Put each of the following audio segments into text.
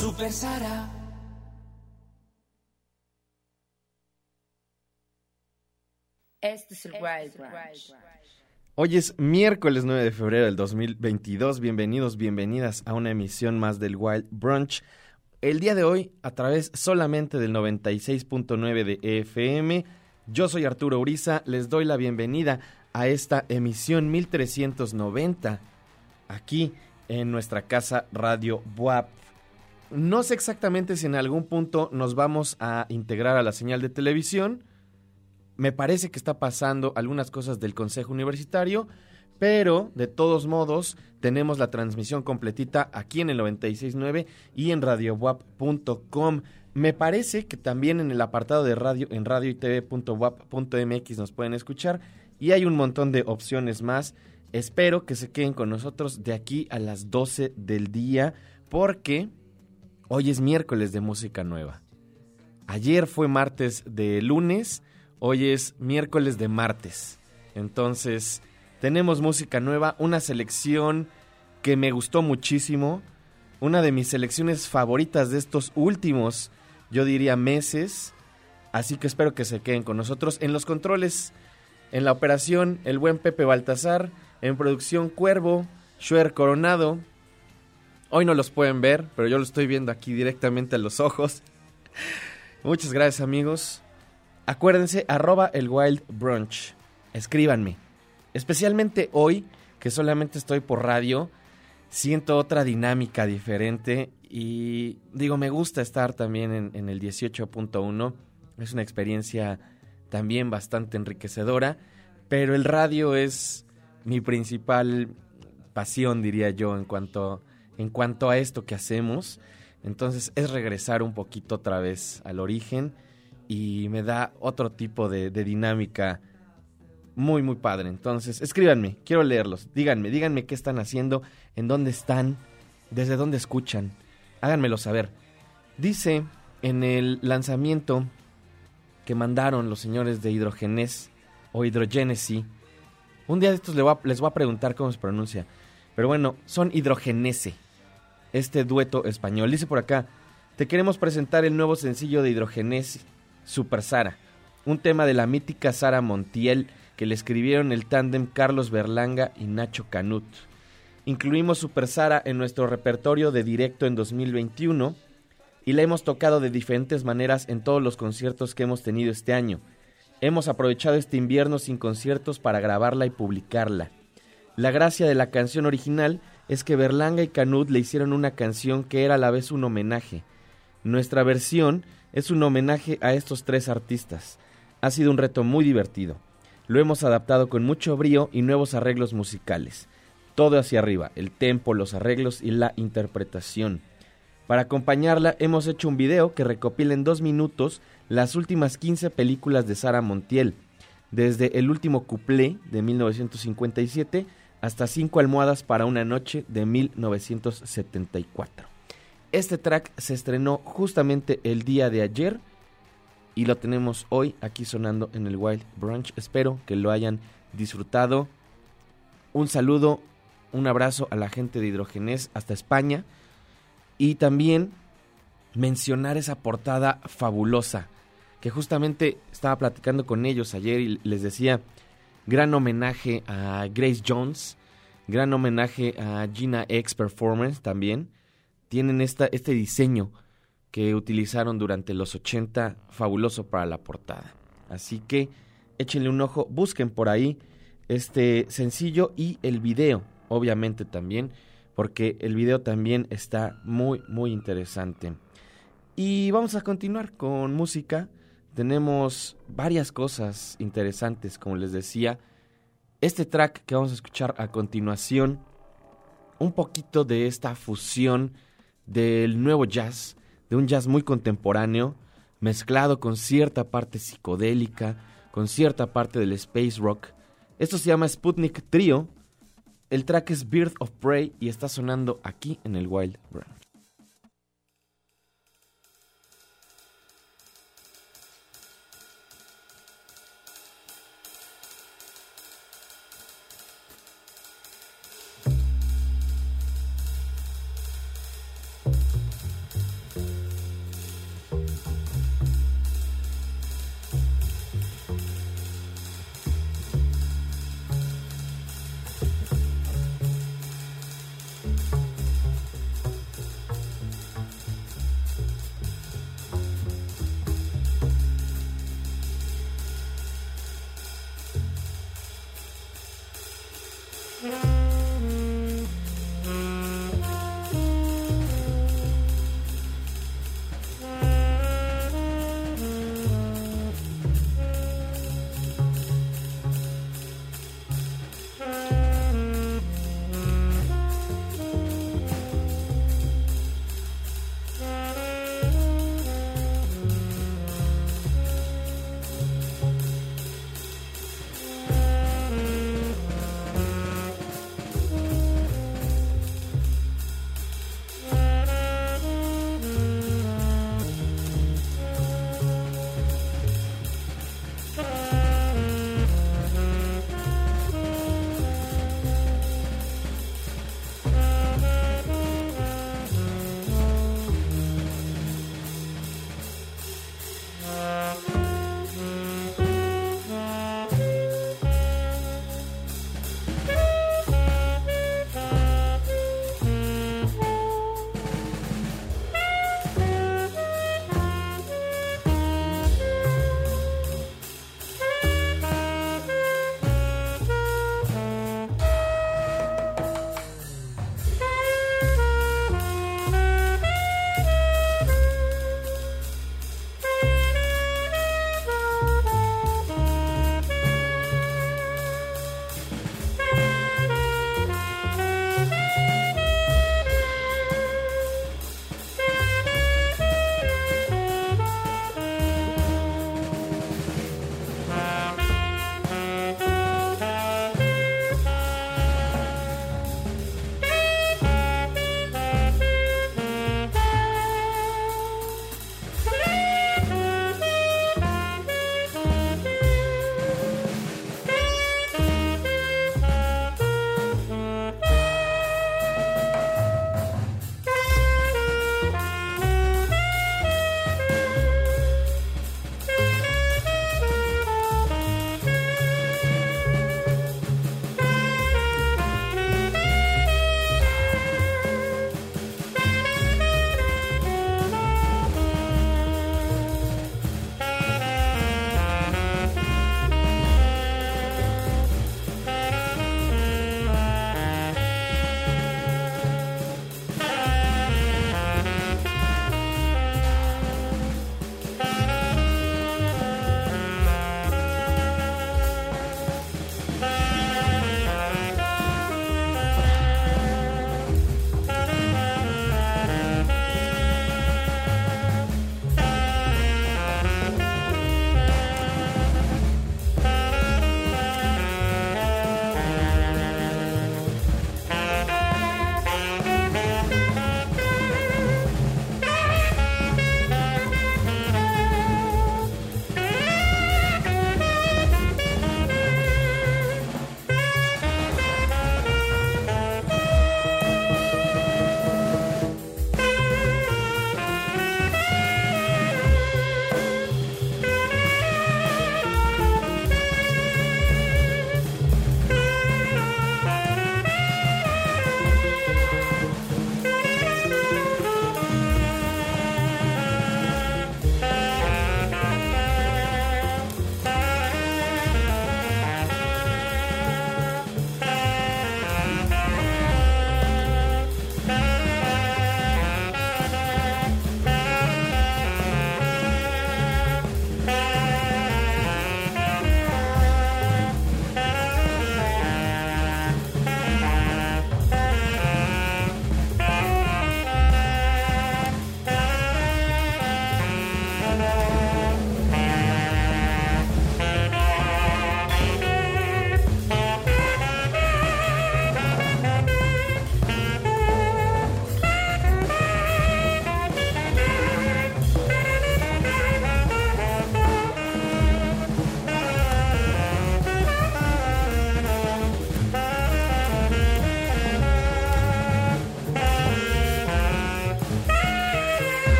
Super Sara. Este es el Wild Branch. Hoy es miércoles 9 de febrero del 2022. Bienvenidos, bienvenidas a una emisión más del Wild Brunch. El día de hoy, a través solamente del 96.9 de EFM, yo soy Arturo Uriza. Les doy la bienvenida a esta emisión 1390 aquí en nuestra casa Radio WAP. No sé exactamente si en algún punto nos vamos a integrar a la señal de televisión me parece que está pasando algunas cosas del Consejo Universitario, pero de todos modos tenemos la transmisión completita aquí en el 969 y en radiowap.com. Me parece que también en el apartado de radio en radio y nos pueden escuchar y hay un montón de opciones más. Espero que se queden con nosotros de aquí a las 12 del día porque hoy es miércoles de música nueva. Ayer fue martes de lunes, hoy es miércoles de martes. Entonces, tenemos música nueva, una selección que me gustó muchísimo, una de mis selecciones favoritas de estos últimos, yo diría, meses. Así que espero que se queden con nosotros en los controles, en la operación, el buen Pepe Baltazar, en producción Cuervo, Shuer Coronado. Hoy no los pueden ver, pero yo lo estoy viendo aquí directamente a los ojos. Muchas gracias amigos. Acuérdense, arroba el Wild Brunch. Escríbanme. Especialmente hoy, que solamente estoy por radio, siento otra dinámica diferente y digo, me gusta estar también en, en el 18.1. Es una experiencia también bastante enriquecedora, pero el radio es mi principal pasión, diría yo, en cuanto, en cuanto a esto que hacemos. Entonces es regresar un poquito otra vez al origen y me da otro tipo de, dinámica muy, muy padre. Entonces, escríbanme, quiero leerlos. Díganme, díganme qué están haciendo, en dónde están, desde dónde escuchan. Háganmelo saber. Dice en el lanzamiento que mandaron los señores de Hidrogenes o Hidrogenesi, un día de estos les voy, a, les voy a preguntar cómo se pronuncia, pero bueno, son Hidrogenese, este dueto español. Dice por acá, te queremos presentar el nuevo sencillo de Hidrogenesi, Super Sara, un tema de la mítica Sara Montiel que le escribieron el tándem Carlos Berlanga y Nacho Canut. Incluimos Super Sara en nuestro repertorio de directo en 2021 y la hemos tocado de diferentes maneras en todos los conciertos que hemos tenido este año. Hemos aprovechado este invierno sin conciertos para grabarla y publicarla. La gracia de la canción original es que Berlanga y Canut le hicieron una canción que era a la vez un homenaje. Nuestra versión es un homenaje a estos tres artistas. Ha sido un reto muy divertido. Lo hemos adaptado con mucho brío y nuevos arreglos musicales. Todo hacia arriba, el tempo, los arreglos y la interpretación. Para acompañarla hemos hecho un video que recopila en dos minutos las últimas 15 películas de Sara Montiel, desde El último cuplé de 1957 hasta Cinco almohadas para una noche de 1974. Este track se estrenó justamente el día de ayer y lo tenemos hoy aquí sonando en el Wild Brunch. Espero que lo hayan disfrutado. Un saludo, un abrazo a la gente de Hidrogenés hasta España y también mencionar esa portada fabulosa que justamente estaba platicando con ellos ayer y les decía gran homenaje a Grace Jones, gran homenaje a Gina X Performance también. Tienen esta, este diseño que utilizaron durante los 80, fabuloso para la portada. Así que échenle un ojo, busquen por ahí este sencillo y el video, obviamente también, porque el video también está muy, muy interesante. Y vamos a continuar con música. Tenemos varias cosas interesantes, como les decía. Este track que vamos a escuchar a continuación, un poquito de esta fusión del nuevo jazz de un jazz muy contemporáneo, mezclado con cierta parte psicodélica, con cierta parte del space rock. Esto se llama Sputnik Trio. El track es Birth of Prey y está sonando aquí en el Wild Brand.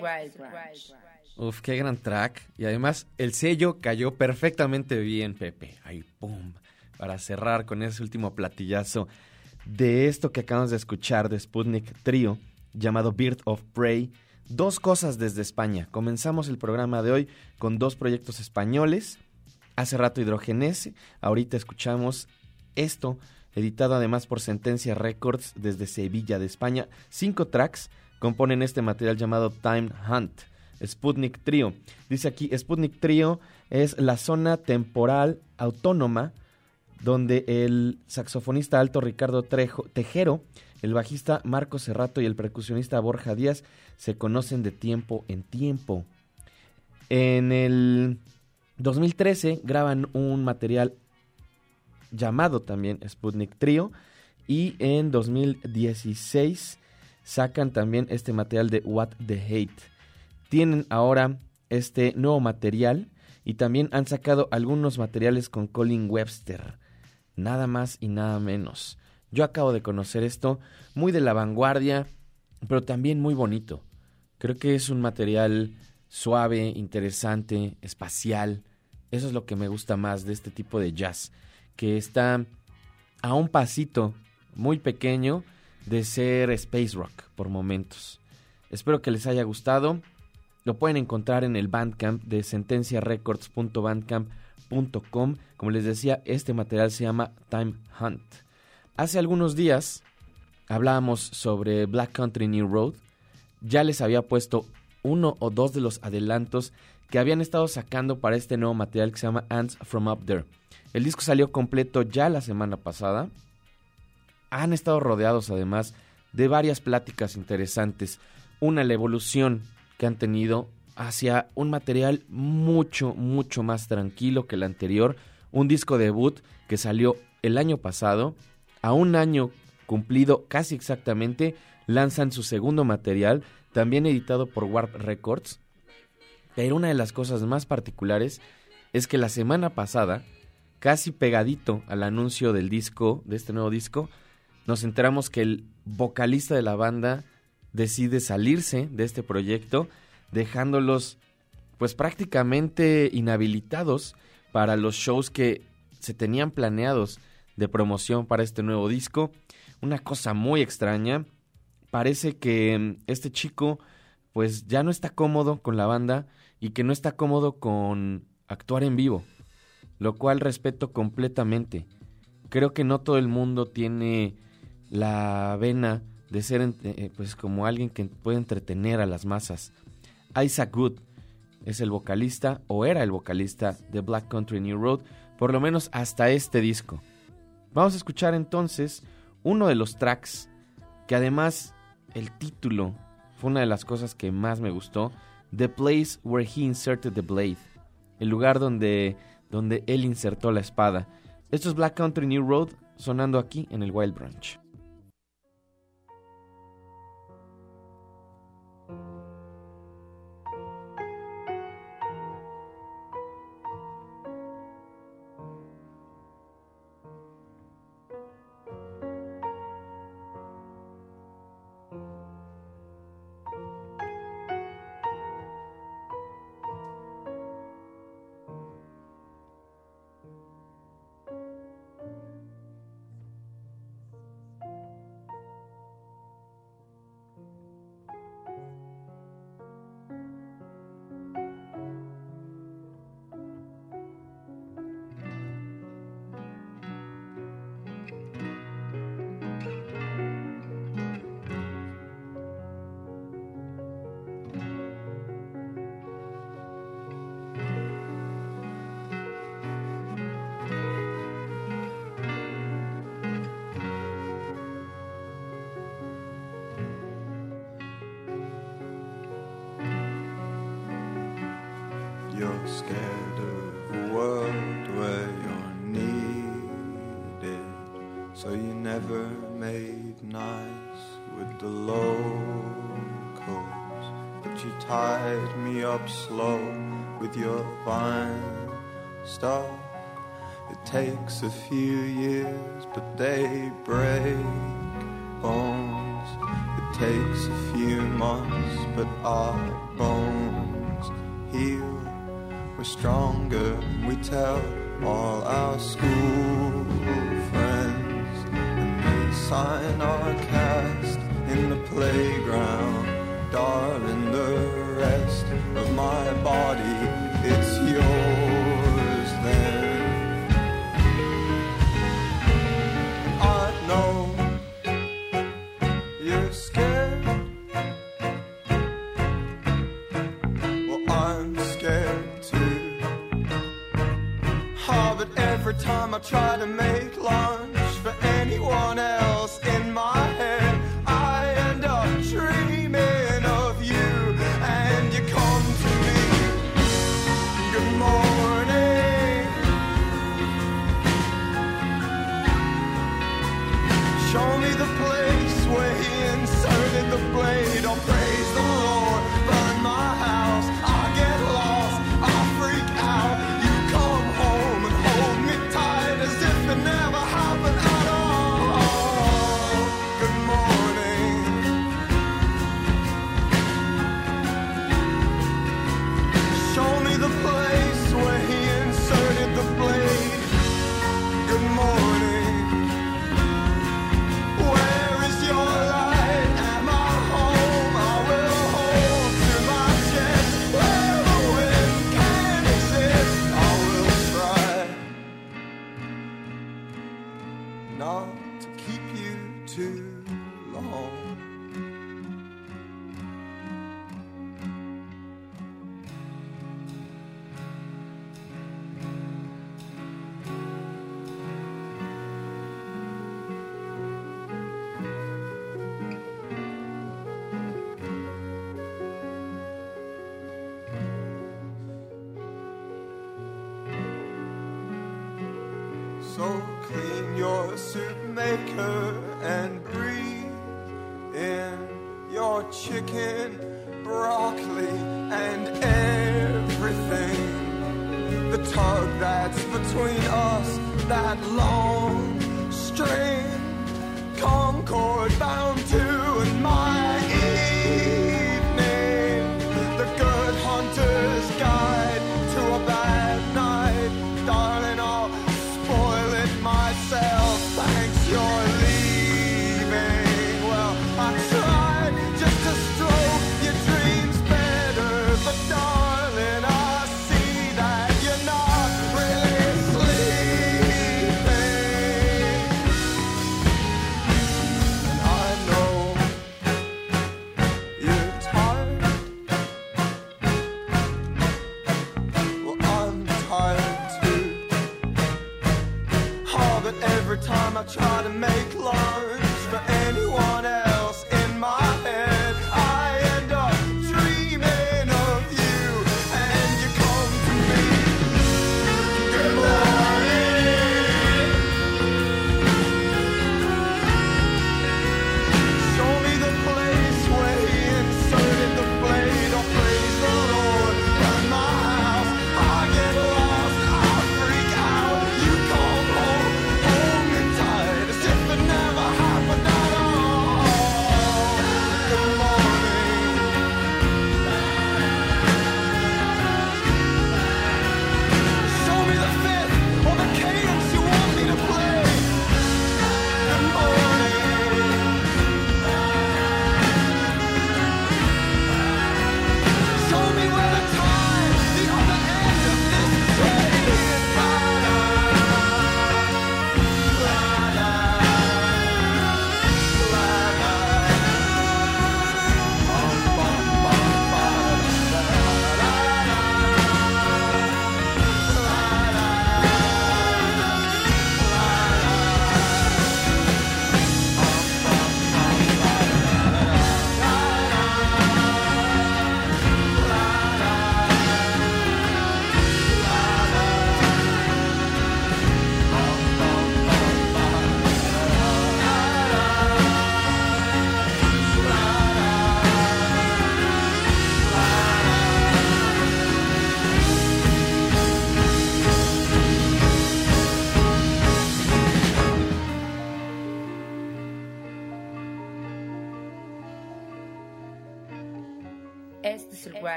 Wild. Uf, qué gran track. Y además el sello cayó perfectamente bien, Pepe. Ahí, pum. Para cerrar con ese último platillazo de esto que acabamos de escuchar de Sputnik Trio, llamado Bird of Prey. Dos cosas desde España. Comenzamos el programa de hoy con dos proyectos españoles. Hace rato Hidrogenese. Ahorita escuchamos esto, editado además por Sentencia Records desde Sevilla de España. Cinco tracks componen este material llamado Time Hunt. Sputnik Trio. Dice aquí, Sputnik Trio es la zona temporal autónoma donde el saxofonista alto Ricardo Trejo, Tejero, el bajista Marco Cerrato y el percusionista Borja Díaz se conocen de tiempo en tiempo. En el 2013 graban un material llamado también Sputnik Trio y en 2016 sacan también este material de What the Hate. Tienen ahora este nuevo material y también han sacado algunos materiales con Colin Webster. Nada más y nada menos. Yo acabo de conocer esto, muy de la vanguardia, pero también muy bonito. Creo que es un material suave, interesante, espacial. Eso es lo que me gusta más de este tipo de jazz, que está a un pasito muy pequeño de ser space rock por momentos. Espero que les haya gustado. Lo pueden encontrar en el Bandcamp de sentenciarecords.bandcamp.com. Como les decía, este material se llama Time Hunt. Hace algunos días hablábamos sobre Black Country New Road. Ya les había puesto uno o dos de los adelantos que habían estado sacando para este nuevo material que se llama Ants from Up There. El disco salió completo ya la semana pasada han estado rodeados además de varias pláticas interesantes. Una, la evolución que han tenido hacia un material mucho, mucho más tranquilo que el anterior. Un disco debut que salió el año pasado. A un año cumplido casi exactamente, lanzan su segundo material, también editado por Warp Records. Pero una de las cosas más particulares es que la semana pasada, casi pegadito al anuncio del disco, de este nuevo disco, nos enteramos que el vocalista de la banda decide salirse de este proyecto, dejándolos pues prácticamente inhabilitados para los shows que se tenían planeados de promoción para este nuevo disco. Una cosa muy extraña. Parece que mm, este chico pues ya no está cómodo con la banda y que no está cómodo con actuar en vivo, lo cual respeto completamente. Creo que no todo el mundo tiene la vena de ser eh, pues como alguien que puede entretener a las masas. Isaac Good es el vocalista o era el vocalista de Black Country New Road. por lo menos hasta este disco. Vamos a escuchar entonces uno de los tracks que además el título fue una de las cosas que más me gustó, The Place Where He Inserted the Blade, el lugar donde, donde él insertó la espada. Esto es Black Country New Road sonando aquí en el Wild Branch. Scared of a world where you're needed. So you never made nice with the locals. But you tied me up slow with your vine stuff. It takes a few years, but they break bones. It takes a few months, but our bones heal. We're stronger, we tell all our school friends, and they sign our cast in the playground. Darling, the rest of my body, try to make that's between us, that long string,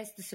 Este es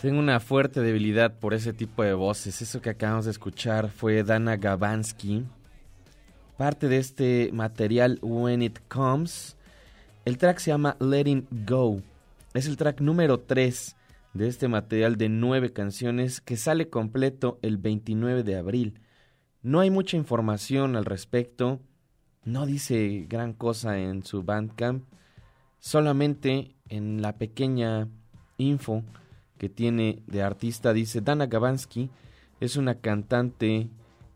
Tengo una fuerte debilidad por ese tipo de voces. Eso que acabamos de escuchar fue Dana Gabansky. Parte de este material When It Comes. El track se llama Letting Go. Es el track número 3 de este material de nueve canciones que sale completo el 29 de abril. No hay mucha información al respecto. No dice gran cosa en su Bandcamp. Solamente en la pequeña info que tiene de artista dice Dana Gabansky es una cantante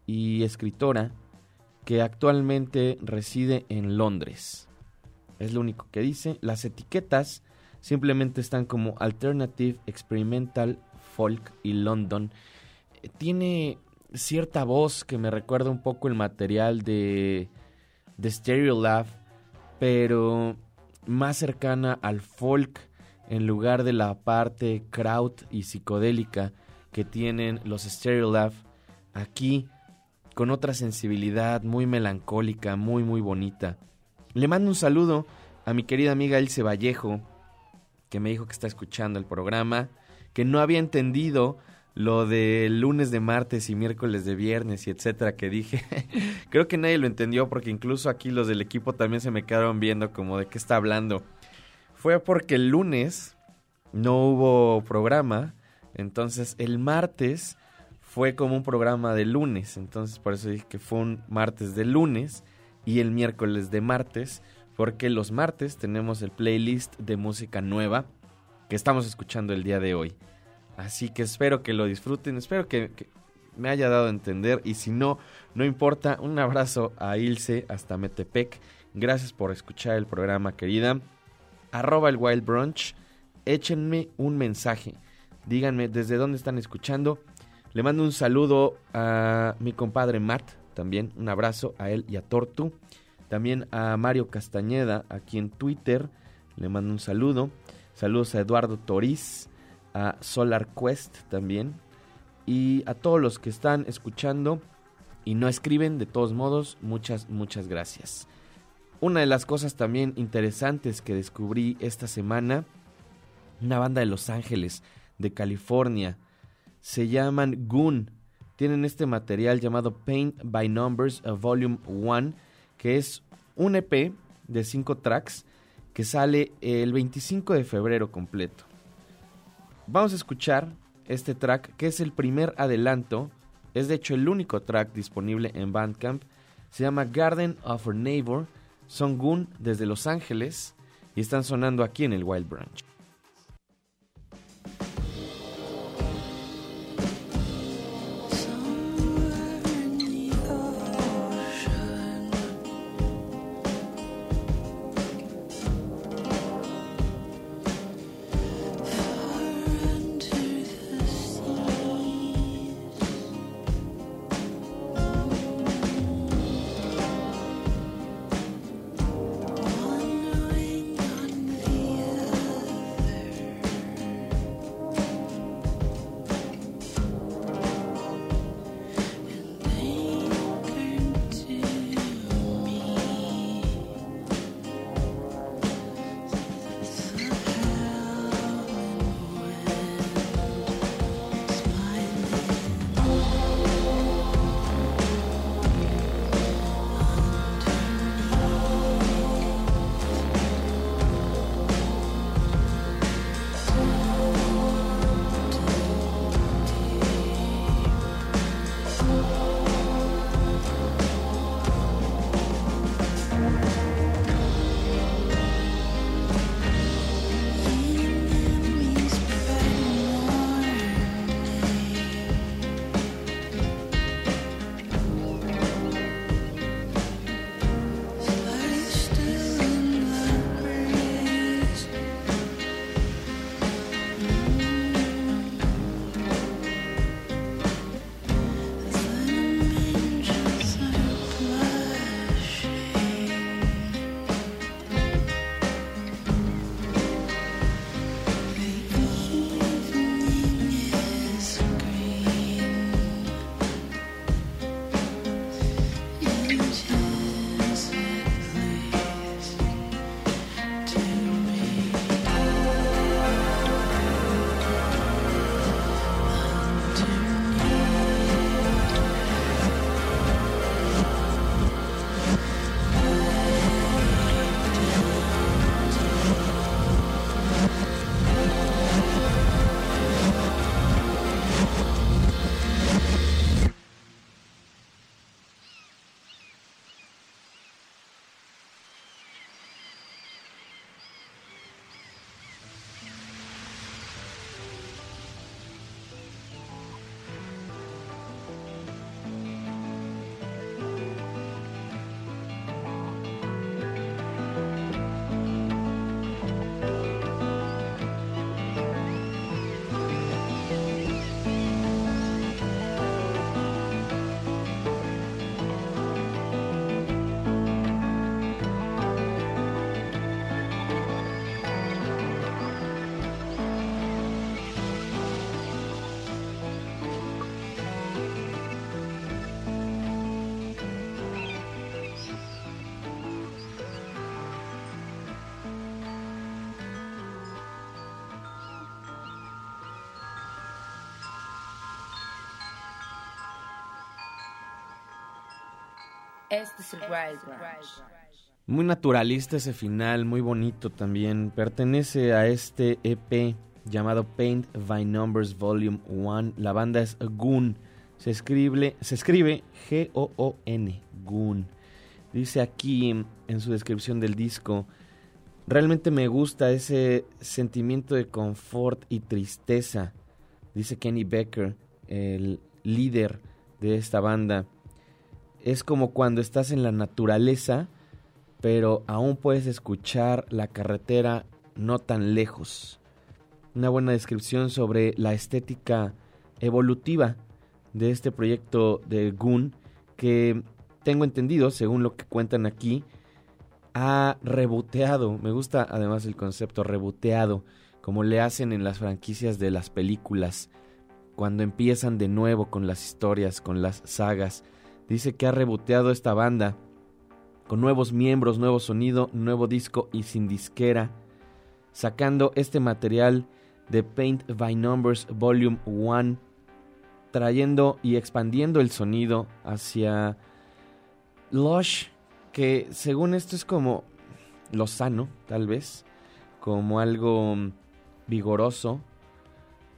y escritora que actualmente reside en Londres. Es lo único que dice. Las etiquetas simplemente están como Alternative, Experimental, Folk y London. Eh, Tiene cierta voz que me recuerda un poco el material de, de Stereolab, pero más cercana al folk en lugar de la parte kraut y psicodélica que tienen los Stereolab. Aquí con otra sensibilidad muy melancólica, muy muy bonita. Le mando un saludo a mi querida amiga Ilse Vallejo, que me dijo que está escuchando el programa, que no había entendido lo de lunes de martes y miércoles de viernes y etcétera que dije. Creo que nadie lo entendió porque incluso aquí los del equipo también se me quedaron viendo como de qué está hablando. Fue porque el lunes no hubo programa, entonces el martes fue como un programa de lunes, entonces por eso dije que fue un martes de lunes y el miércoles de martes, porque los martes tenemos el playlist de música nueva que estamos escuchando el día de hoy. Así que espero que lo disfruten, espero que, que me haya dado a entender y si no, no importa, un abrazo a Ilse hasta Metepec. Gracias por escuchar el programa, querida. Arroba el Wild Brunch, échenme un mensaje. Díganme desde dónde están escuchando. Le mando un saludo a mi compadre Matt, también un abrazo a él y a Tortu. También a Mario Castañeda, aquí en Twitter, le mando un saludo. Saludos a Eduardo Toriz, a Solar Quest también. Y a todos los que están escuchando y no escriben, de todos modos, muchas, muchas gracias. Una de las cosas también interesantes que descubrí esta semana, una banda de Los Ángeles, de California, se llaman Goon. Tienen este material llamado Paint by Numbers Volume 1, que es un EP de 5 tracks que sale el 25 de febrero completo. Vamos a escuchar este track, que es el primer adelanto, es de hecho el único track disponible en Bandcamp. Se llama Garden of Our Neighbor. Son Goon desde Los Ángeles y están sonando aquí en el Wild Branch. Este es el Wild Branch. Muy naturalista ese final, muy bonito también. Pertenece a este EP llamado Paint by Numbers Volume 1. La banda es Goon. Se escribe, se escribe G-O-O-N, Goon. Dice aquí en, en su descripción del disco, realmente me gusta ese sentimiento de confort y tristeza. Dice Kenny Becker, el líder de esta banda. Es como cuando estás en la naturaleza, pero aún puedes escuchar la carretera no tan lejos. Una buena descripción sobre la estética evolutiva de este proyecto de Goon que tengo entendido, según lo que cuentan aquí, ha reboteado, me gusta además el concepto reboteado, como le hacen en las franquicias de las películas, cuando empiezan de nuevo con las historias, con las sagas. Dice que ha reboteado esta banda con nuevos miembros, nuevo sonido, nuevo disco y sin disquera, sacando este material de Paint by Numbers Volume 1, trayendo y expandiendo el sonido hacia Lush, que según esto es como lo sano, tal vez, como algo vigoroso,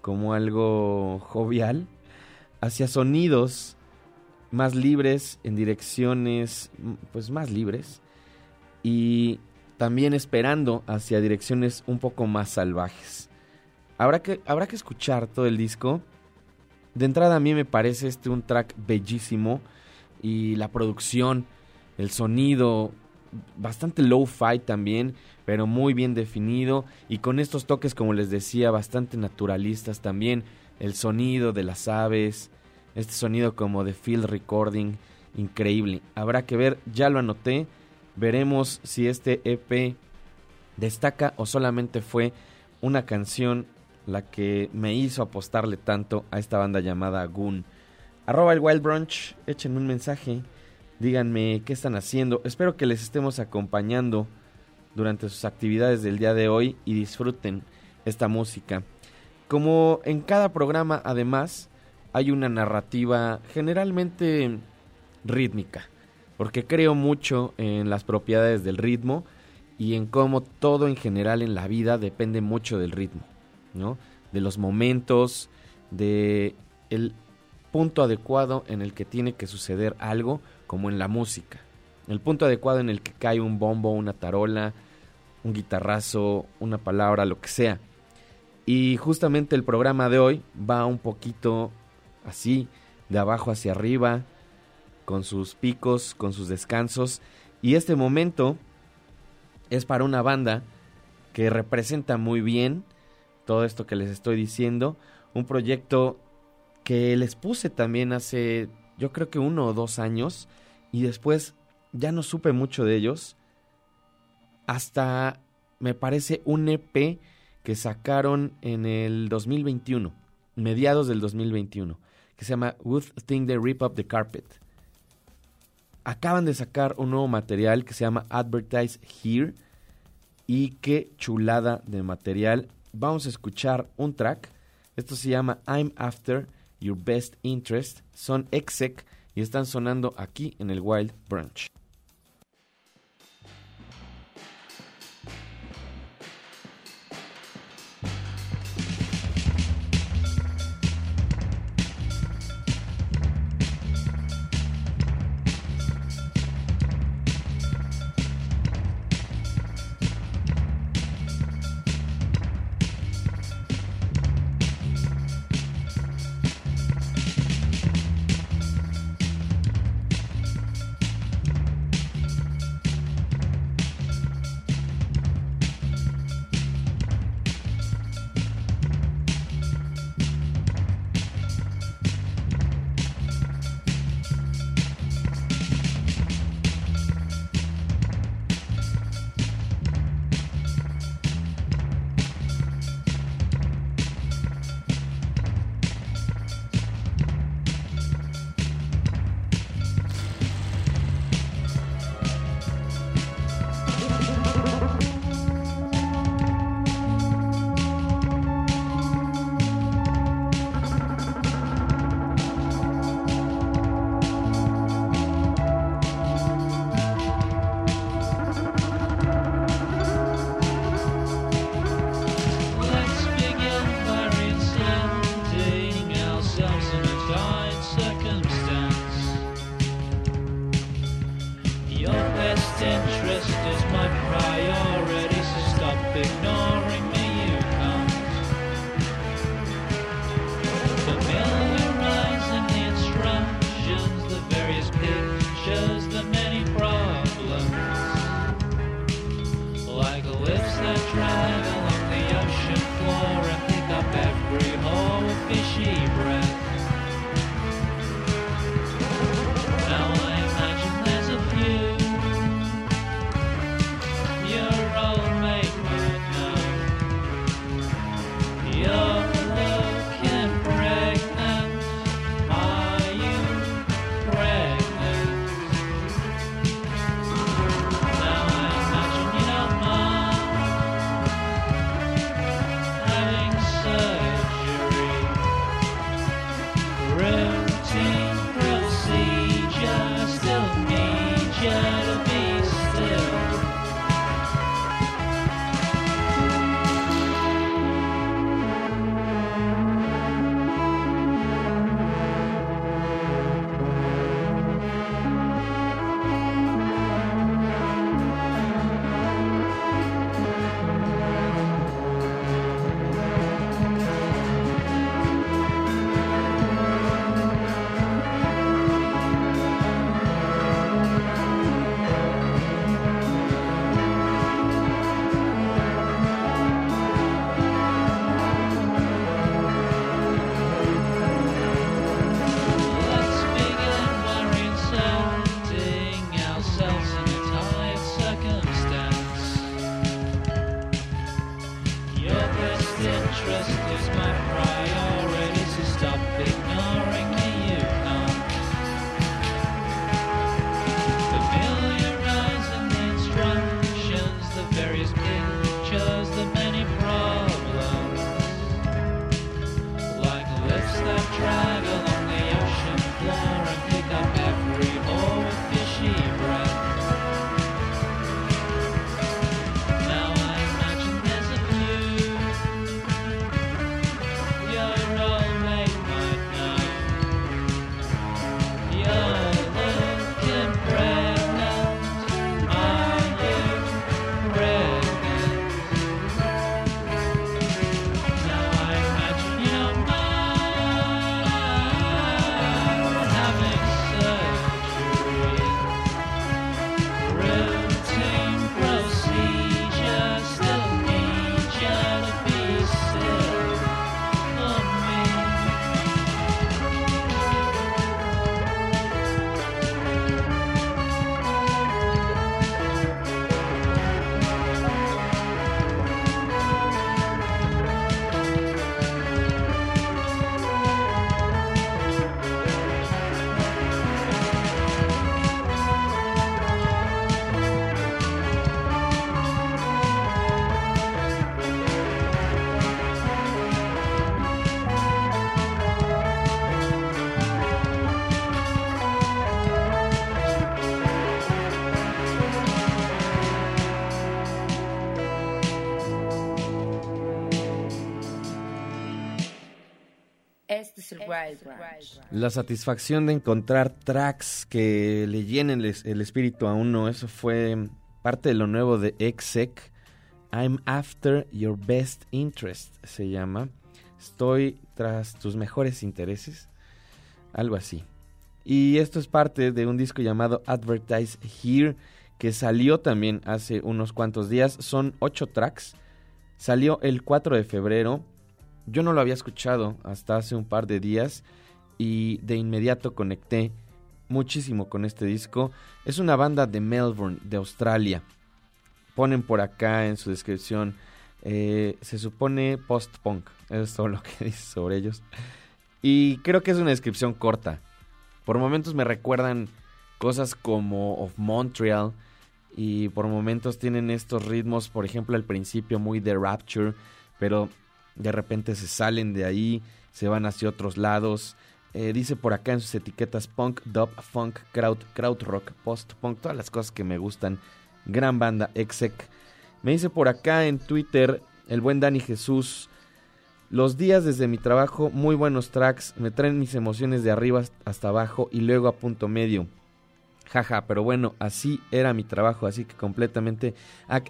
como algo jovial, hacia sonidos más libres, en direcciones pues más libres, y también esperando hacia direcciones un poco más salvajes. Habrá que, habrá que escuchar todo el disco. De entrada a mí me parece este un track bellísimo y la producción, el sonido, bastante low-fi también, pero muy bien definido y con estos toques, como les decía, bastante naturalistas también. El sonido de las aves, este sonido como de field recording, increíble. Habrá que ver, ya lo anoté, veremos si este EP destaca o solamente fue una canción la que me hizo apostarle tanto a esta banda llamada Goon. Arroba el Wild Brunch, échenme un mensaje, díganme qué están haciendo. Espero que les estemos acompañando durante sus actividades del día de hoy y disfruten esta música. Como en cada programa, además, hay una narrativa generalmente rítmica, porque creo mucho en las propiedades del ritmo y en cómo todo en general en la vida depende mucho del ritmo, ¿no? De los momentos, de el punto adecuado en el que tiene que suceder algo, como en la música. El punto adecuado en el que cae un bombo, una tarola, un guitarrazo, una palabra, lo que sea. Y justamente el programa de hoy va un poquito así, de abajo hacia arriba, con sus picos, con sus descansos. Y este momento es para una banda que representa muy bien todo esto que les estoy diciendo. Un proyecto que les puse también hace, yo creo que uno o dos años. Y después ya no supe mucho de ellos. Hasta me parece un EP que sacaron en el 2021, mediados del 2021, que se llama Good Thing They Rip Up the Carpet. Acaban de sacar un nuevo material que se llama Advertise Here y qué chulada de material. Vamos a escuchar un track. Esto se llama I'm After Your Best Interest. Son exec y están sonando aquí en el Wild Brunch. La satisfacción de encontrar tracks que le llenen el, el espíritu a uno, eso fue parte de lo nuevo de Exec. I'm after your best interest, se llama. Estoy tras tus mejores intereses. Algo así. Y esto es parte de un disco llamado Advertise Here, que salió también hace unos cuantos días. Son ocho tracks. Salió el 4 de febrero. Yo no lo había escuchado hasta hace un par de días y de inmediato conecté muchísimo con este disco. Es una banda de Melbourne, de Australia. Ponen por acá en su descripción, eh, se supone post-punk. Eso es todo lo que dice sobre ellos. Y creo que es una descripción corta. Por momentos me recuerdan cosas como Of Montreal y por momentos tienen estos ritmos, por ejemplo al principio muy de Rapture, pero de repente se salen de ahí, se van hacia otros lados. Eh, dice por acá en sus etiquetas punk, dub, funk, kraut, krautrock, post-punk, todas las cosas que me gustan. Gran banda, exec. Me dice por acá en Twitter el buen Dani Jesús. Los días desde mi trabajo, muy buenos tracks, me traen mis emociones de arriba hasta abajo y luego a punto medio. Jaja, pero bueno, así era mi trabajo, así que completamente,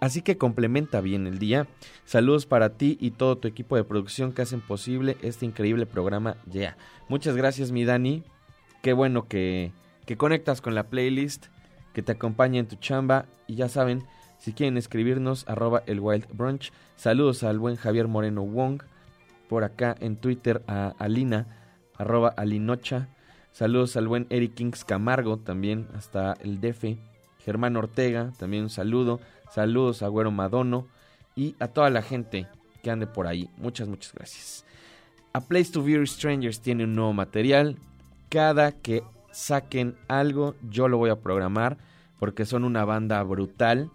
así que complementa bien el día. Saludos para ti y todo tu equipo de producción que hacen posible este increíble programa. Ya, muchas gracias mi Dani. Qué bueno que, que conectas con la playlist, que te acompaña en tu chamba y ya saben, si quieren escribirnos, arroba el Wild Brunch. Saludos al buen Javier Moreno Wong, por acá en Twitter a Alina, arroba Alinocha. Saludos al buen Eric Kings Camargo, también hasta el DF. Germán Ortega, también un saludo. Saludos a Güero Madono y a toda la gente que ande por ahí. Muchas, muchas gracias. A Place to View Strangers tiene un nuevo material. Cada que saquen algo, yo lo voy a programar porque son una banda brutal.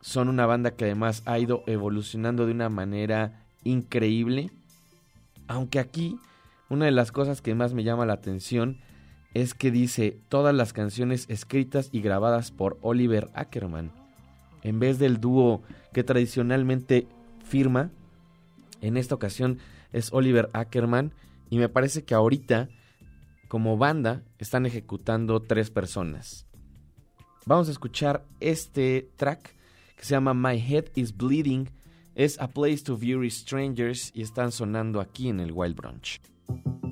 Son una banda que además ha ido evolucionando de una manera increíble. Aunque aquí una de las cosas que más me llama la atención es que dice todas las canciones escritas y grabadas por Oliver Ackerman. En vez del dúo que tradicionalmente firma, en esta ocasión es Oliver Ackerman y me parece que ahorita como banda están ejecutando tres personas. Vamos a escuchar este track que se llama My Head is Bleeding. Es A Place to View Strangers y están sonando aquí en el Wild Brunch. Thank you.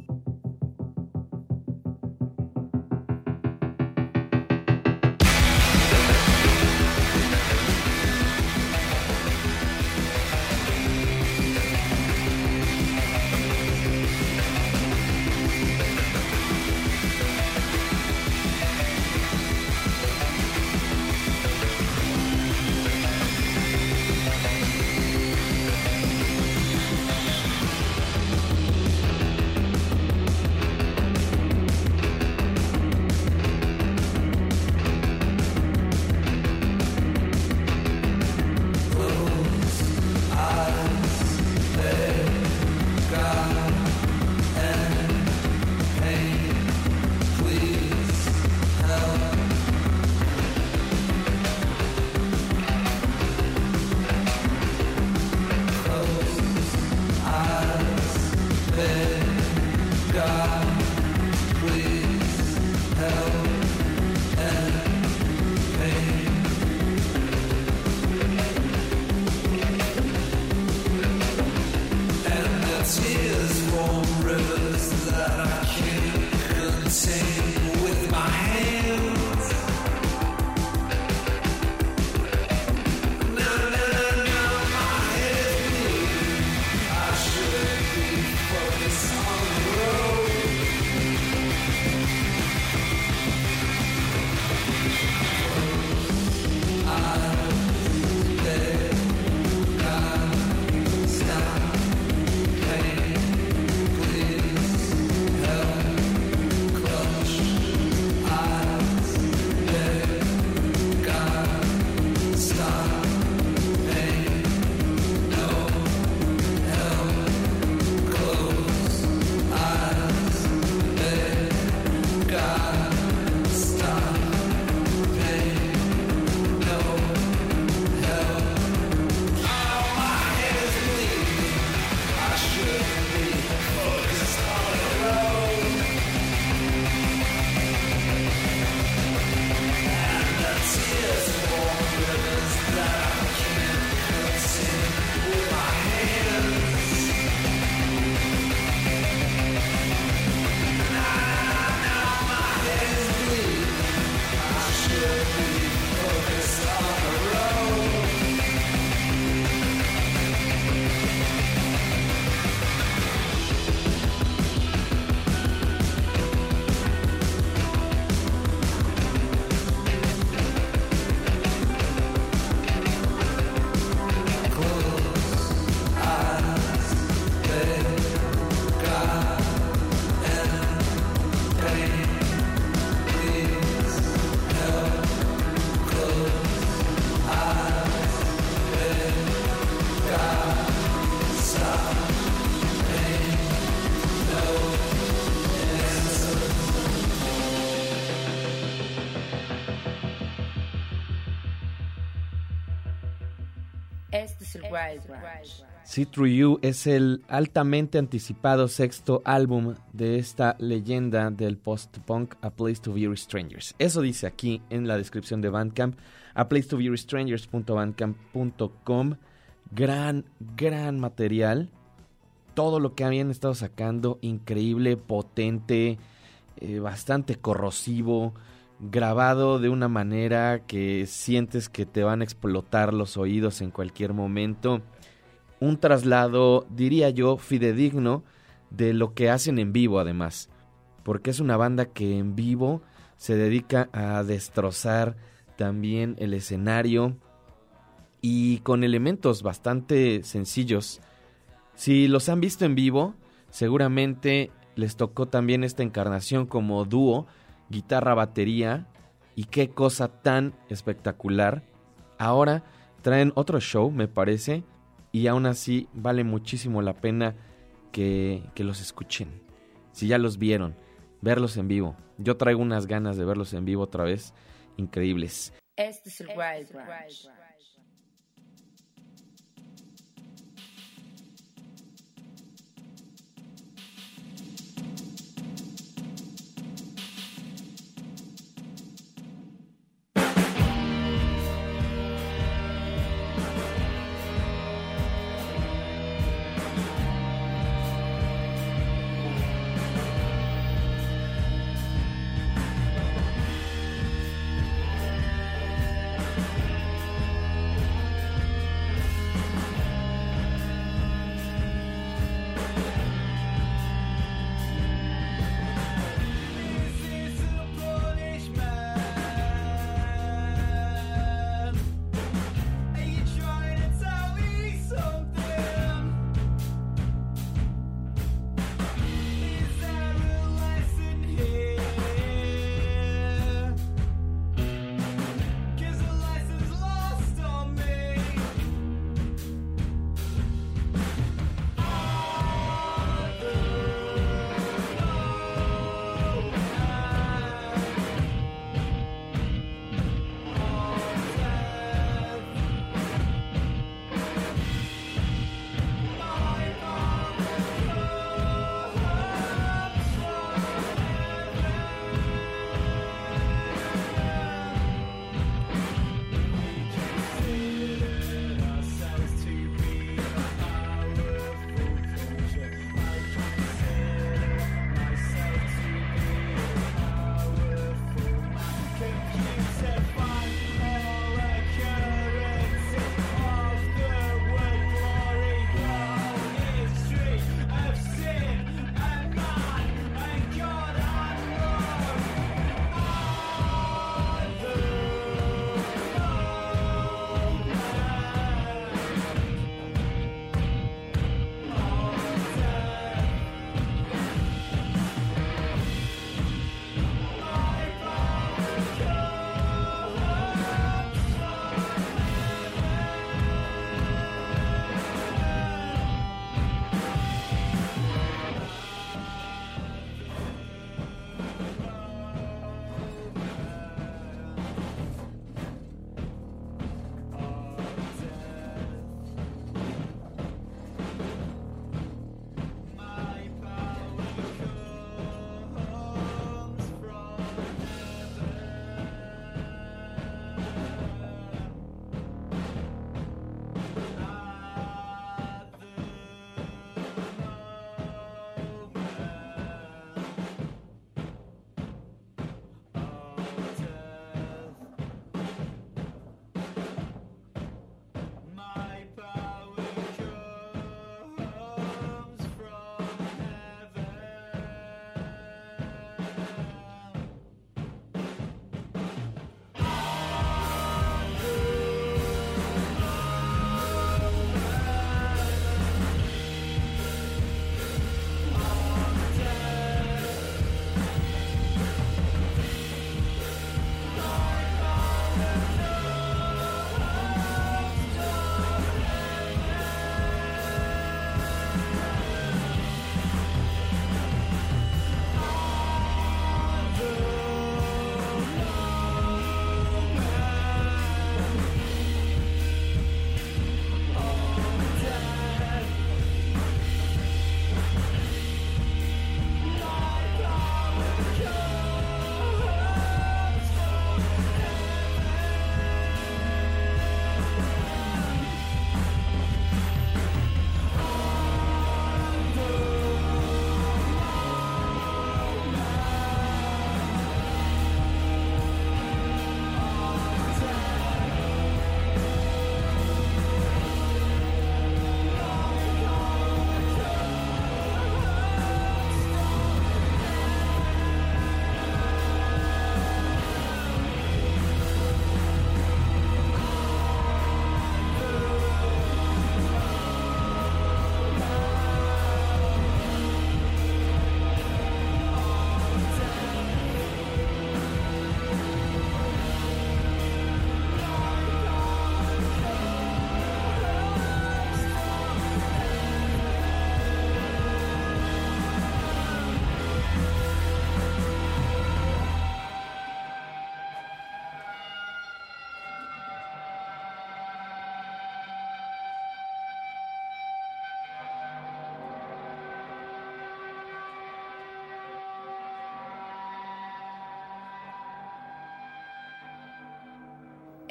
See Through You es el altamente anticipado sexto álbum de esta leyenda del post-punk A Place to View Strangers. Eso dice aquí en la descripción de Bandcamp, a place to view strangers.bandcamp.com. Gran, gran material. Todo lo que habían estado sacando, increíble, potente, eh, bastante corrosivo, grabado de una manera que sientes que te van a explotar los oídos en cualquier momento un traslado, diría yo, fidedigno de lo que hacen en vivo además, porque es una banda que en vivo se dedica a destrozar también el escenario y con elementos bastante sencillos. Si los han visto en vivo, seguramente les tocó también esta encarnación como dúo, guitarra, batería, y qué cosa tan espectacular. Ahora traen otro show, me parece, y aún así vale muchísimo la pena que, que, los escuchen. Si ya los vieron, verlos en vivo. Yo traigo unas ganas de verlos en vivo otra vez, increíbles. Este es el Wild Branch.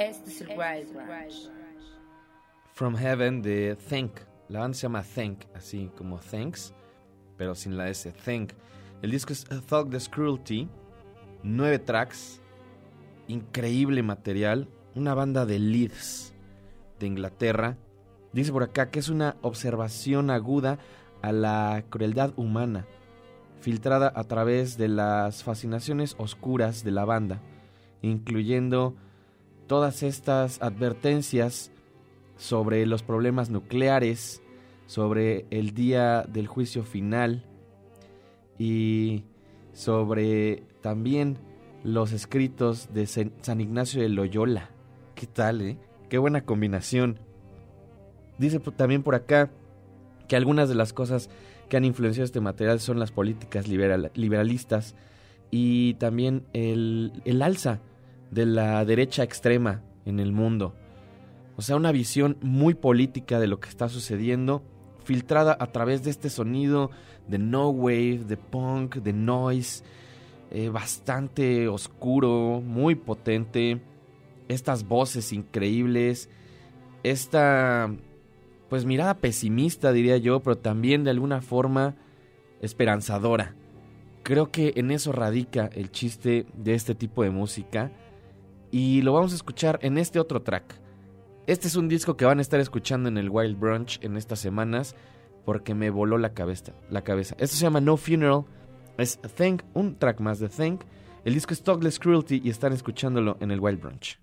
Este es el Wild Branch. From Heaven de Thank. La banda se llama Thank, así como Thanks, pero sin la S. Thank. El disco es Thoughtless Cruelty. Nueve tracks. Increíble material. Una banda de Leeds de Inglaterra. Dice por acá que es una observación aguda a la crueldad humana, filtrada a través de las fascinaciones oscuras de la banda, incluyendo todas estas advertencias sobre los problemas nucleares, sobre el día del juicio final y sobre también los escritos de San Ignacio de Loyola. ¿Qué tal, eh? Qué buena combinación. Dice también por acá que algunas de las cosas que han influenciado este material son las políticas liberal- liberalistas y también el, el alza de la derecha extrema en el mundo. O sea, una visión muy política de lo que está sucediendo, filtrada a través de este sonido de no wave, de punk, de noise, eh, bastante oscuro, muy potente. Estas voces increíbles, esta pues mirada pesimista diría yo, pero también de alguna forma esperanzadora. Creo que en eso radica el chiste de este tipo de música y lo vamos a escuchar en este otro track. Este es un disco que van a estar escuchando en el Wild Brunch en estas semanas porque me voló la cabeza. La cabeza. Esto se llama No Funeral. Es Thank, un track más de Thank. El disco es Talkless Cruelty y están escuchándolo en el Wild Brunch.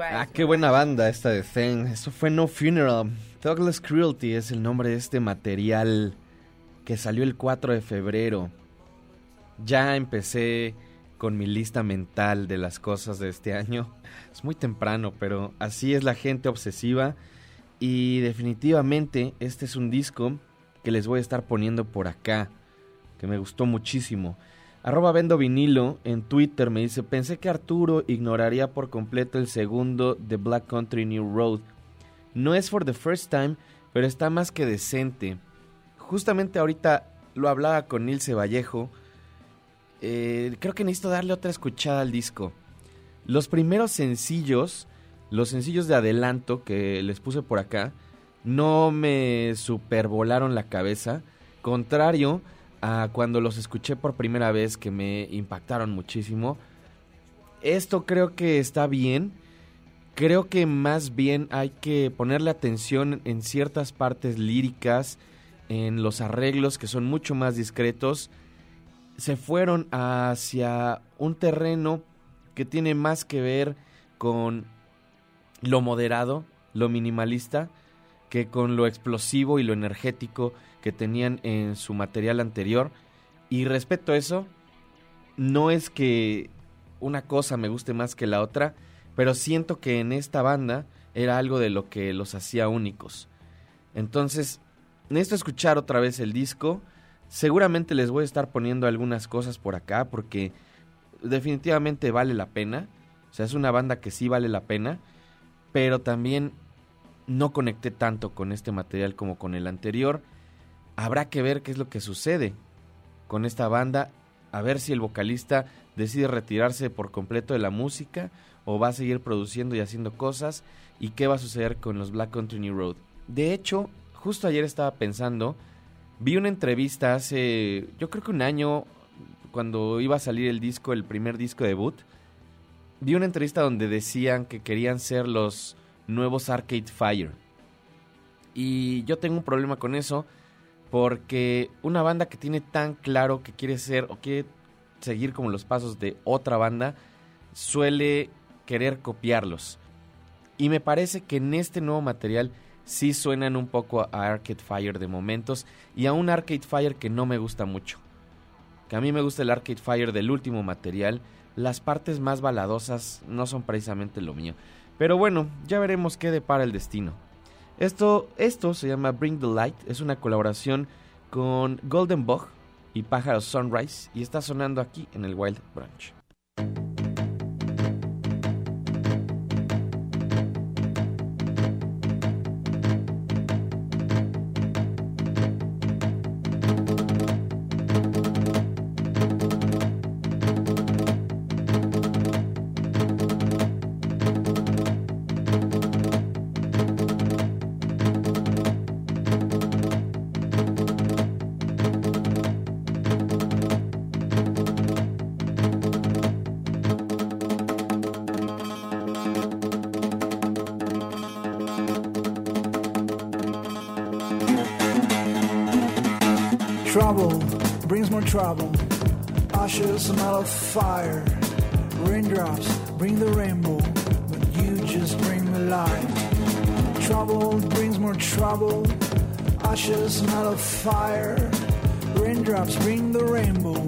Ah, qué buena banda esta de Zen. Eso fue No Funeral. Douglas Cruelty es el nombre de este material que salió el 4 de febrero. Ya empecé con mi lista mental de las cosas de este año. Es muy temprano, pero así es la gente obsesiva. Y definitivamente este es un disco que les voy a estar poniendo por acá, que me gustó muchísimo. Arroba vendo vinilo en Twitter me dice, pensé que Arturo ignoraría por completo el segundo de Black Country New Road. No es for the first time, pero está más que decente. Justamente ahorita lo hablaba con Nilce Vallejo. Eh, creo que necesito darle otra escuchada al disco. Los primeros sencillos, los sencillos de adelanto que les puse por acá, no me supervolaron la cabeza. Contrario a cuando los escuché por primera vez que me impactaron muchísimo. Esto creo que está bien. Creo que más bien hay que ponerle atención en ciertas partes líricas, en los arreglos que son mucho más discretos. Se fueron hacia un terreno que tiene más que ver con lo moderado, lo minimalista, que con lo explosivo y lo energético que tenían en su material anterior. Y respecto a eso, no es que una cosa me guste más que la otra, pero siento que en esta banda era algo de lo que los hacía únicos. Entonces, necesito escuchar otra vez el disco. Seguramente les voy a estar poniendo algunas cosas por acá porque definitivamente vale la pena. O sea, es una banda que sí vale la pena, pero también no conecté tanto con este material como con el anterior. Habrá que ver qué es lo que sucede con esta banda, a ver si el vocalista decide retirarse por completo de la música o va a seguir produciendo y haciendo cosas y qué va a suceder con los Black Country New Road. De hecho, justo ayer estaba pensando, vi una entrevista hace, yo creo que un año, cuando iba a salir el disco, el primer disco debut, vi una entrevista donde decían que querían ser los nuevos Arcade Fire. Y yo tengo un problema con eso porque una banda que tiene tan claro que quiere ser o quiere seguir como los pasos de otra banda suele querer copiarlos. Y me parece que en este nuevo material sí suenan un poco a Arcade Fire de momentos y a un Arcade Fire que no me gusta mucho. Que a mí me gusta el Arcade Fire del último material, las partes más baladosas no son precisamente lo mío. Pero bueno, ya veremos qué depara el destino. Esto, esto se llama Bring the Light, es una colaboración con Golden Bug y Pájaro Sunrise y está sonando aquí en el Wild Branch. Trouble. Ashes smell of fire. Raindrops bring the rainbow, but you just bring the light. Trouble brings more trouble. Ashes smell of fire. Raindrops bring the rainbow,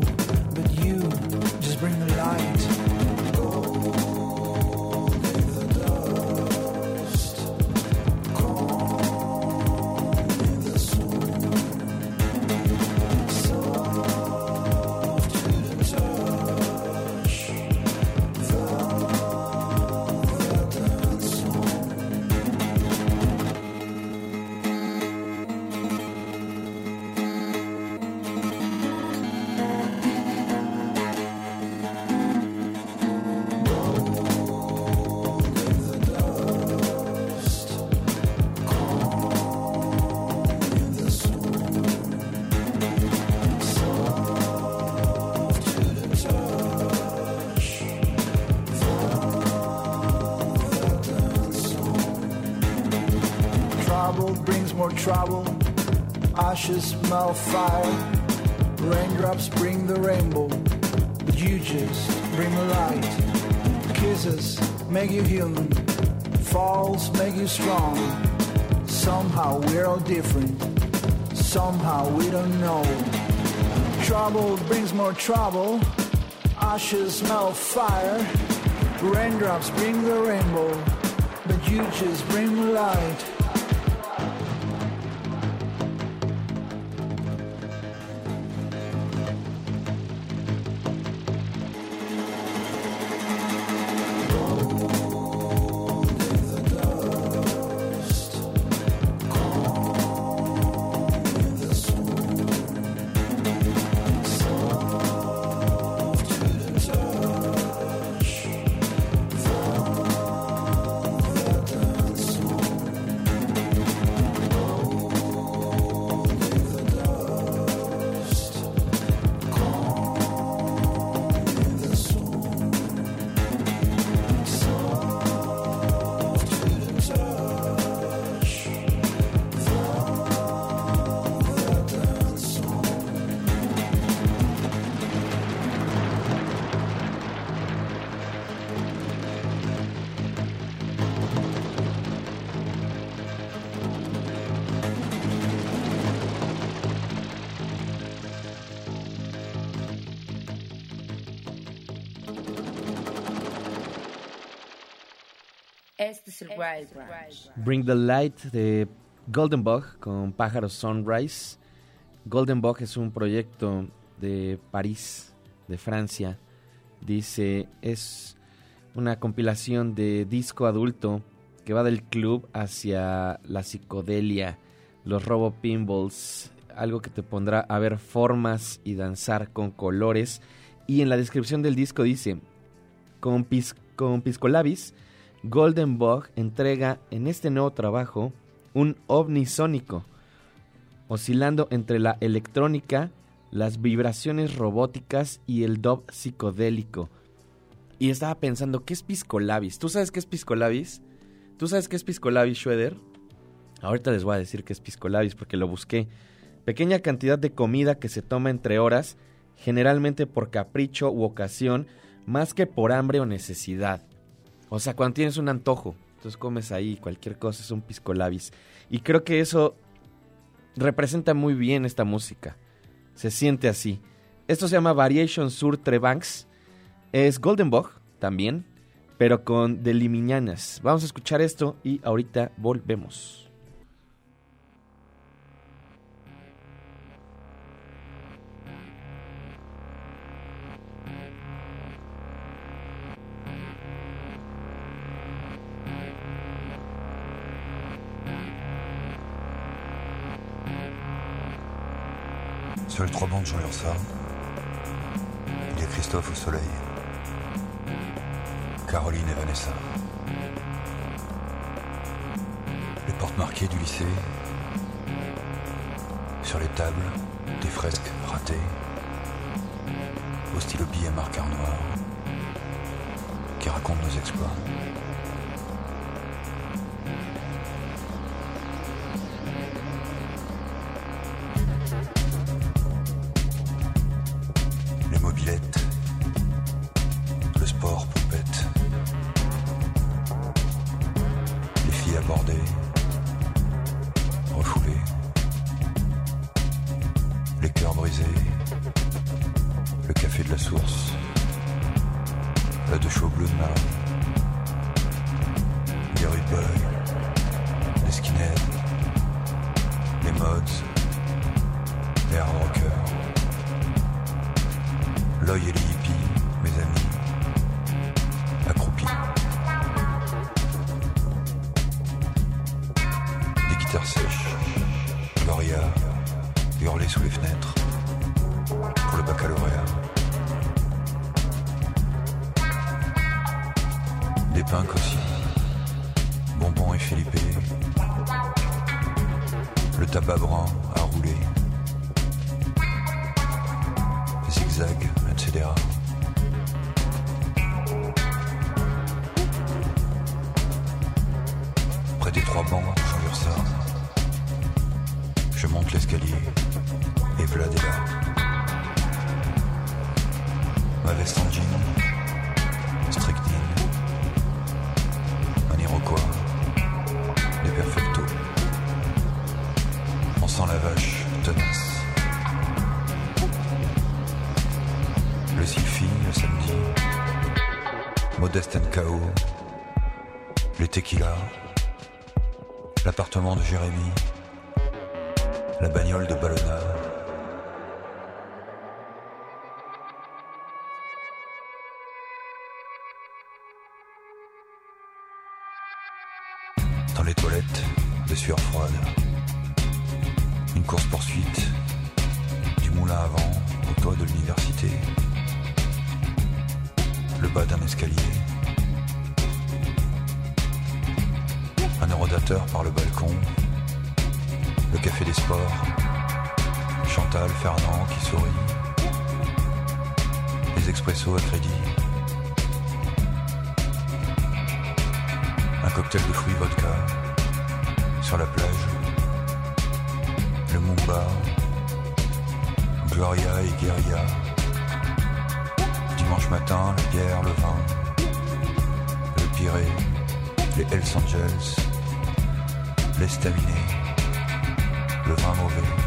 more trouble. Ashes smell fire. Raindrops bring the rainbow. But you just bring the light. Kisses make you human. Falls make you strong. Somehow we're all different. Somehow we don't know. Trouble brings more trouble. Ashes smell fire. Raindrops bring the rainbow. But you just bring the light. Bring the Light de Golden Bug con Pájaros Sunrise. Golden Bug es un proyecto de París, de Francia. Dice, es una compilación de disco adulto que va del club hacia la psicodelia, los robo pinballs, algo que te pondrá a ver formas y danzar con colores. Y en la descripción del disco dice, con, pis con Golden Bug entrega en este nuevo trabajo un ovni sónico, oscilando entre la electrónica, las vibraciones robóticas y el dub psicodélico. Y estaba pensando, ¿qué es Piscolabis? ¿Tú sabes qué es Piscolabis? ¿Tú sabes qué es Piscolabis, Schroeder? Ahorita les voy a decir qué es Piscolabis porque lo busqué. Pequeña cantidad de comida que se toma entre horas, generalmente por capricho u ocasión, más que por hambre o necesidad. O sea, cuando tienes un antojo, entonces comes ahí cualquier cosa, es un piscolabis. Y creo que eso representa muy bien esta música. Se siente así. Esto se llama Variation Sur Trebanks. Es Golden Bog también, pero con Delimiñanas. Vamos a escuchar esto y ahorita volvemos. Seuls trois bandes sur leur sort. Il y a Christophe au soleil. Caroline et Vanessa. Les portes marquées du lycée. Sur les tables, des fresques ratées. Au stylo à marqueur noir. Qui racontent nos exploits. Dans les toilettes, des sueurs froides. Une course-poursuite, du moulin à vent au toit de l'université. Le bas d'un escalier. Un eurodateur par le balcon. Le café des sports. Chantal Fernand qui sourit. Les expressos à crédit. Cocktail de fruits vodka. Sur la plage. Le Mumba. Gloria et Guerilla. Dimanche matin, la bière, le vin. Le Pirée. Les Hells Angels. L'estaminet. Le vin mauvais.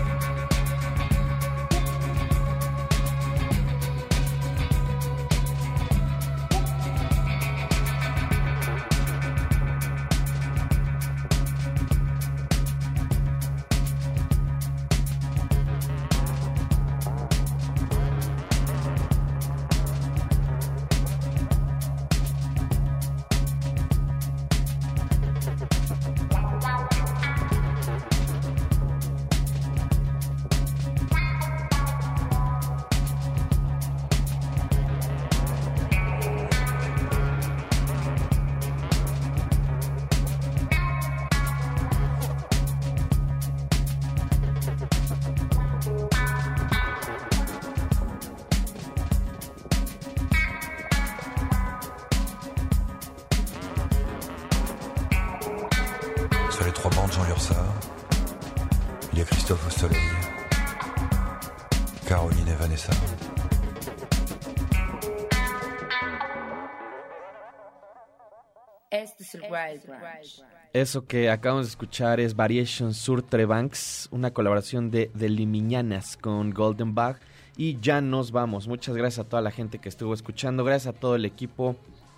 Eso que acabamos de escuchar es Variation sur Trebanks, una colaboración de, de Limiñanas con Golden Bag. Y ya nos vamos. Muchas gracias a toda la gente que estuvo escuchando. Gracias a todo el equipo.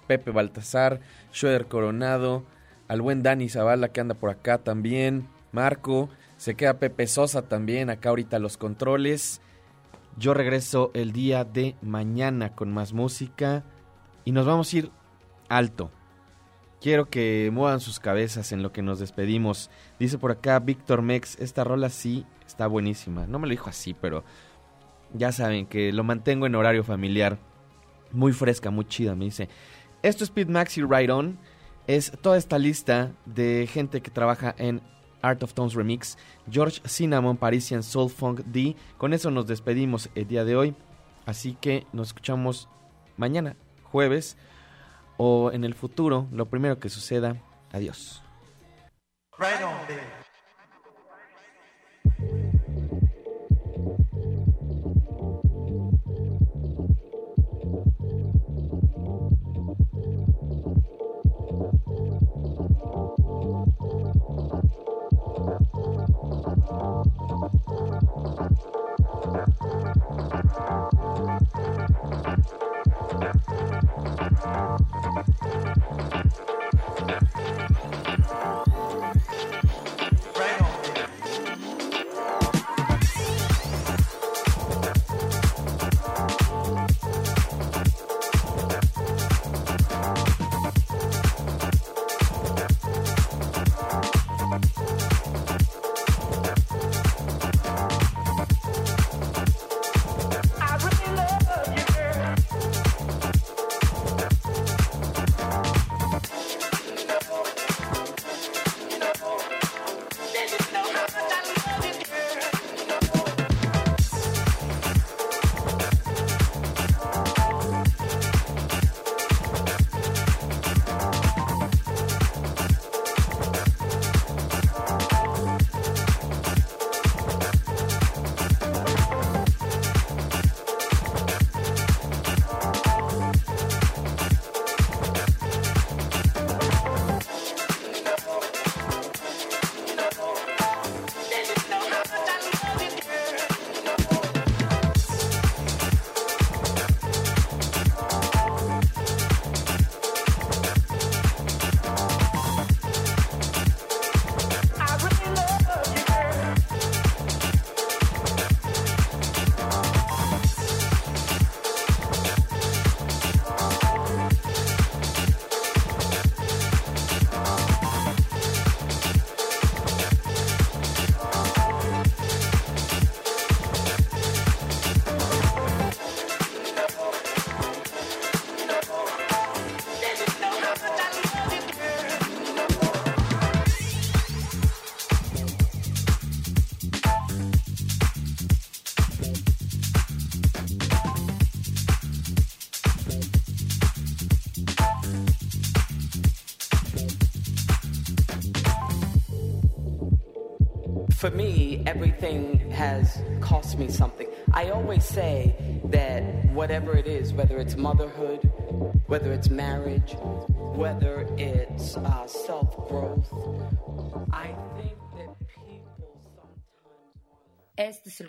Pepe Baltasar, Schroeder Coronado, al buen Dani Zavala que anda por acá también. Marco, se queda Pepe Sosa también, acá ahorita los controles. Yo regreso el día de mañana con más música. Y nos vamos a ir alto. Quiero que muevan sus cabezas en lo que nos despedimos. Dice por acá Víctor Mex, esta rola sí está buenísima. No me lo dijo así, pero ya saben que lo mantengo en horario familiar. Muy fresca, muy chida, me dice. Esto es Speed Maxi Ride On. Es toda esta lista de gente que trabaja en Art of Tones Remix. George Cinnamon, Parisian Soul Funk D. Con eso nos despedimos el día de hoy. Así que nos escuchamos mañana, jueves o en el futuro, lo primero que suceda. Adiós. Cost me something. I always say that whatever it is, whether it's motherhood, whether it's marriage, whether it's uh, self growth, I think that people sometimes. Este es el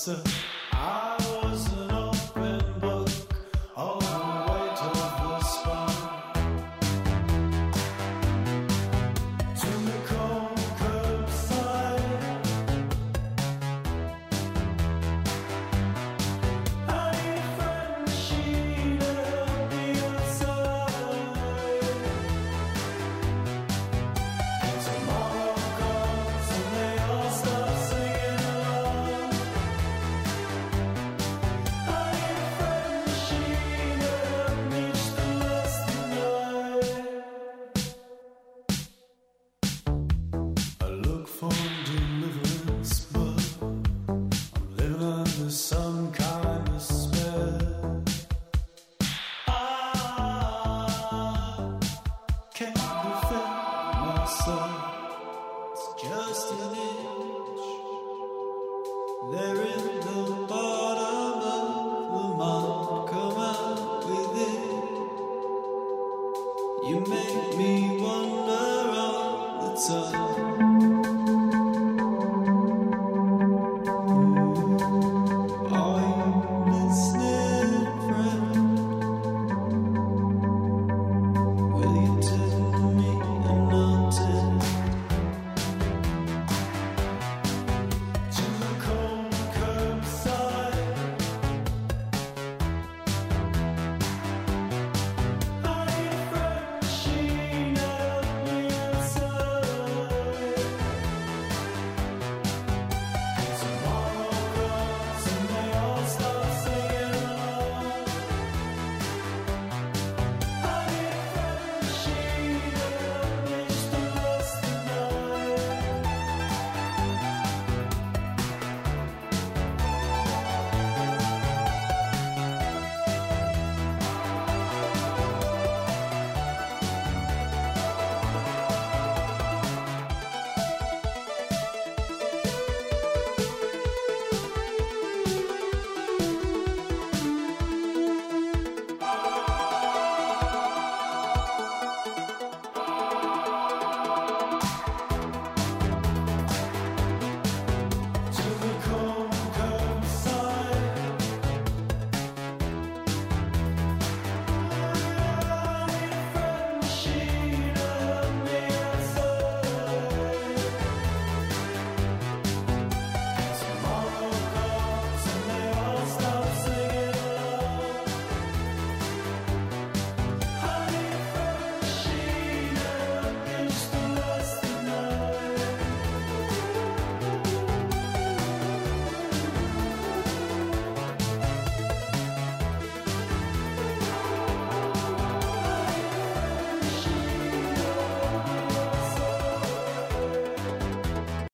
coração.